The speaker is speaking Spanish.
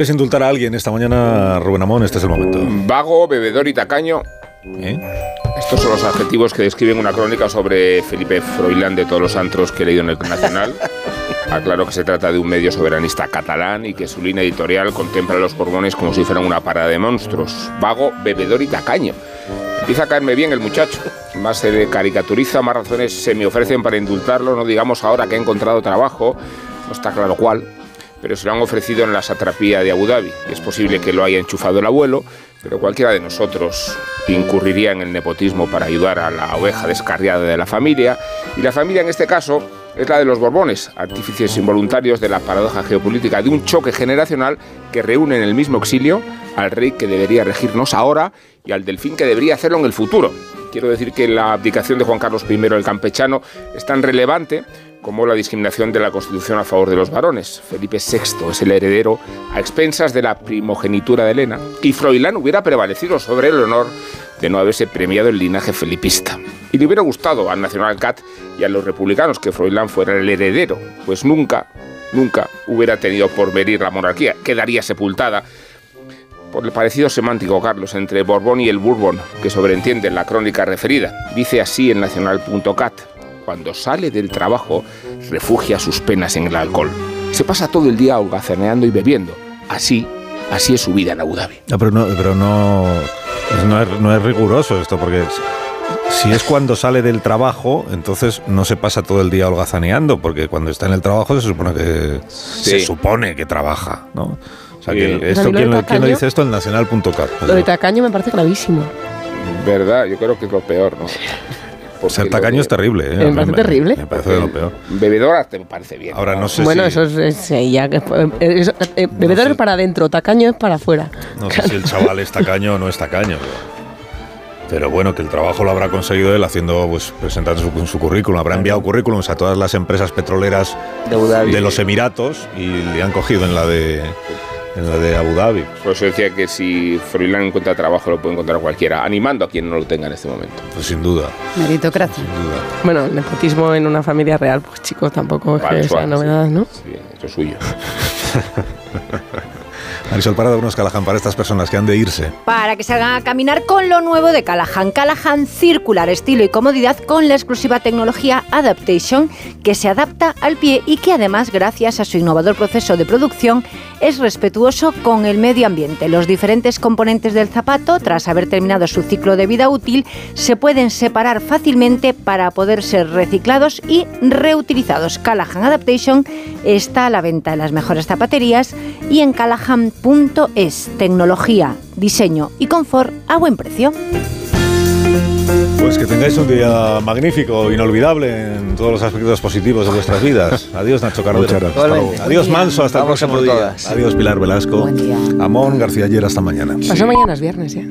Es indultar a alguien esta mañana, Rubén Amón, este es el momento. Vago, bebedor y tacaño. ¿Eh? Estos son los adjetivos que describen una crónica sobre Felipe Froilán de todos los antros que he leído en el Nacional. Aclaro que se trata de un medio soberanista catalán y que su línea editorial contempla a los Borbones como si fueran una parada de monstruos. Vago, bebedor y tacaño. Empieza a caerme bien el muchacho. Más se caricaturiza, más razones se me ofrecen para indultarlo. No digamos ahora que ha encontrado trabajo, no está claro cuál, pero se lo han ofrecido en la satrapía de Abu Dhabi. Es posible que lo haya enchufado el abuelo, pero cualquiera de nosotros incurriría en el nepotismo para ayudar a la oveja descarriada de la familia. Y la familia en este caso es la de los Borbones, artífices involuntarios de la paradoja geopolítica de un choque generacional que reúne en el mismo exilio al rey que debería regirnos ahora y al delfín que debería hacerlo en el futuro. Quiero decir que la abdicación de Juan Carlos I el campechano es tan relevante como la discriminación de la Constitución a favor de los varones. Felipe VI es el heredero a expensas de la primogenitura de Elena y Froilán hubiera prevalecido sobre el honor de no haberse premiado el linaje felipista. Y le hubiera gustado al Nacional Cat y a los republicanos que Froilán fuera el heredero, pues nunca, nunca hubiera tenido por venir la monarquía, quedaría sepultada por el parecido semántico, Carlos, entre Borbón y el Bourbon, que sobreentiende la crónica referida. Dice así en nacional.cat cuando sale del trabajo, refugia sus penas en el alcohol. Se pasa todo el día holgazaneando y bebiendo. Así, así es su vida en Abu Dhabi. No, pero no, pero no, pues no, es, no es riguroso esto, porque si es cuando sale del trabajo, entonces no se pasa todo el día holgazaneando, porque cuando está en el trabajo se supone que se supone que trabaja, ¿no? O sea, que esto, ¿quién, lo, quién lo dice esto? El nacional.cat. Lo de tacaño me parece gravísimo. ¿Verdad? Yo creo que es lo peor, ¿no? Porque Ser tacaño es terrible. ¿eh? Me parece terrible. Me parece de lo peor. Bebedora te parece bien. Ahora no sé bueno, si... eso es, es, ya que eh, eso, eh, bebedor sé. es para adentro, tacaño es para afuera. No sé si el chaval es tacaño o no es tacaño. Pero, pero bueno, que el trabajo lo habrá conseguido él haciendo, pues presentando su, su currículum. Habrá enviado currículums a todas las empresas petroleras de los Emiratos y le han cogido en la de, en la de Abu Dhabi. Por eso decía que si Froilán encuentra trabajo lo puede encontrar cualquiera, animando a quien no lo tenga en este momento. Pues sin duda, Meritocracia. sin duda. Bueno, el nepotismo en una familia real, pues chicos, tampoco es Vale, que sea novedad, sí. ¿no? Sí, eso es suyo. Marisol Parada, unos Callahan para estas personas que han de irse. Para que salgan a caminar con lo nuevo de Callahan. Callahan Circular, estilo y comodidad con la exclusiva tecnología Adaptation que se adapta al pie y que además, gracias a su innovador proceso de producción, es respetuoso con el medio ambiente. Los diferentes componentes del zapato, tras haber terminado su ciclo de vida útil, se pueden separar fácilmente para poder ser reciclados y reutilizados. Callahan Adaptation está a la venta en las mejores zapaterías y en callahan.es. Tecnología, diseño y confort a buen precio. Pues que tengáis un día magnífico, inolvidable en todos los aspectos positivos de vuestras vidas. Adiós, Nacho Cardero. Adiós. Manso. Hasta el Vamos a próximo por día. todas. Adiós, Pilar Velasco. Buen día. Amón García Ayer, hasta mañana. Pasó mañana es viernes ya.